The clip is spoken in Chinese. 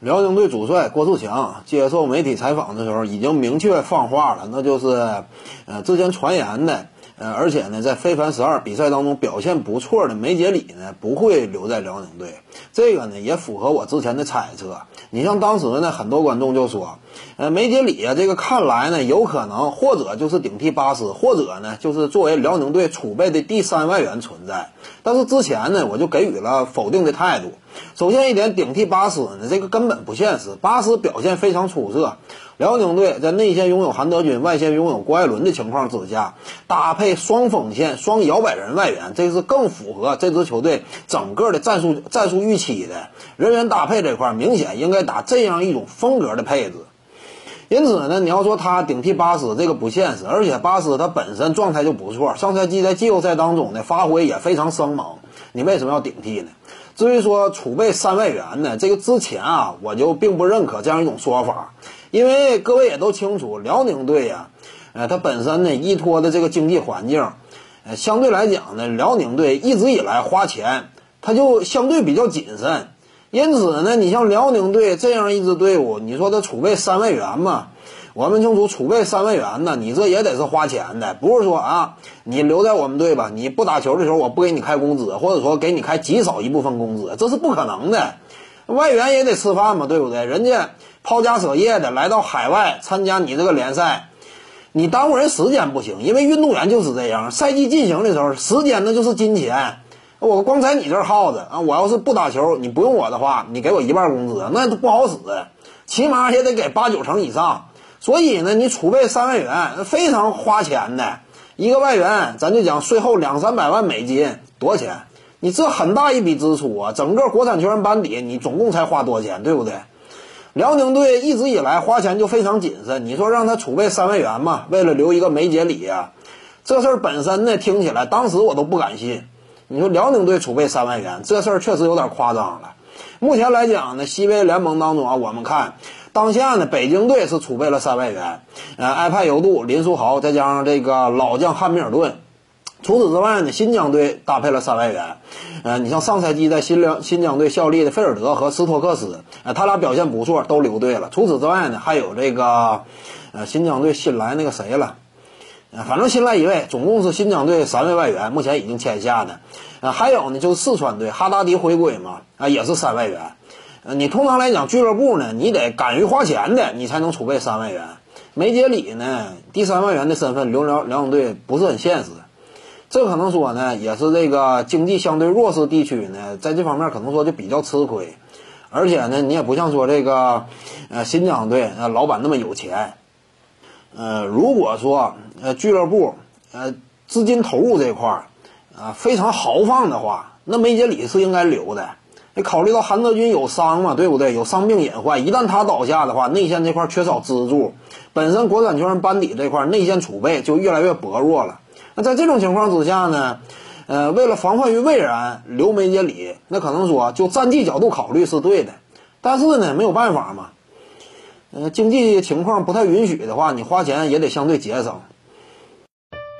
辽宁队主帅郭士强接受媒体采访的时候，已经明确放话了，那就是，呃，之前传言的，呃，而且呢，在非凡十二比赛当中表现不错的梅杰里呢，不会留在辽宁队。这个呢，也符合我之前的猜测。你像当时呢，很多观众就说，呃，梅杰里啊，这个看来呢，有可能或者就是顶替巴斯，或者呢，就是作为辽宁队储备的第三外援存在。但是之前呢，我就给予了否定的态度。首先一点，顶替巴斯呢，这个根本不现实。巴斯表现非常出色，辽宁队在内线拥有韩德君，外线拥有郭艾伦的情况之下，搭配双锋线、双摇摆人外援，这是更符合这支球队整个的战术战术预期的。人员搭配这块，明显应该打这样一种风格的配置。因此呢，你要说他顶替巴斯，这个不现实。而且巴斯他本身状态就不错，上赛季在季后赛当中呢，发挥也非常生猛。你为什么要顶替呢？至于说储备三外援呢，这个之前啊，我就并不认可这样一种说法，因为各位也都清楚，辽宁队呀，呃，他本身呢依托的这个经济环境，呃，相对来讲呢，辽宁队一直以来花钱，他就相对比较谨慎，因此呢，你像辽宁队这样一支队伍，你说他储备三外援嘛？我们清楚，储备三万元呢，你这也得是花钱的，不是说啊，你留在我们队吧，你不打球的时候我不给你开工资，或者说给你开极少一部分工资，这是不可能的。外援也得吃饭嘛，对不对？人家抛家舍业的来到海外参加你这个联赛，你耽误人时间不行，因为运动员就是这样，赛季进行的时候，时间那就是金钱。我光在你这儿耗着啊，我要是不打球，你不用我的话，你给我一半工资，那都不好使，起码也得给八九成以上。所以呢，你储备三万元非常花钱的，一个外援咱就讲税后两三百万美金，多少钱？你这很大一笔支出啊！整个国产球员班底，你总共才花多少钱，对不对？辽宁队一直以来花钱就非常谨慎，你说让他储备三万元嘛？为了留一个梅杰里呀，这事儿本身呢，听起来当时我都不敢信。你说辽宁队储备三万元，这事儿确实有点夸张了。目前来讲呢，西北联盟当中啊，我们看。当下呢，北京队是储备了三外援，呃，埃派尤杜、林书豪，再加上这个老将汉密尔顿。除此之外呢，新疆队搭配了三外援，呃，你像上赛季在新疆新疆队效力的费尔德和斯托克斯，呃，他俩表现不错，都留队了。除此之外呢，还有这个，呃，新疆队新来那个谁了，呃，反正新来一位，总共是新疆队三位外援，目前已经签下的。呃，还有呢，就是四川队哈达迪回归嘛，啊，也是三外援。呃，你通常来讲，俱乐部呢，你得敢于花钱的，你才能储备三万元。梅杰里呢，第三万元的身份留辽辽宁队不是很现实。这可能说呢，也是这个经济相对弱势地区呢，在这方面可能说就比较吃亏。而且呢，你也不像说这个呃新疆队呃老板那么有钱。呃，如果说呃俱乐部呃资金投入这块儿啊非常豪放的话，那梅杰里是应该留的。你考虑到韩德君有伤嘛，对不对？有伤病隐患，一旦他倒下的话，内线这块缺少支柱，本身国产球员班底这块内线储备就越来越薄弱了。那在这种情况之下呢，呃，为了防患于未然，留梅杰里，那可能说就战绩角度考虑是对的，但是呢，没有办法嘛，呃，经济情况不太允许的话，你花钱也得相对节省。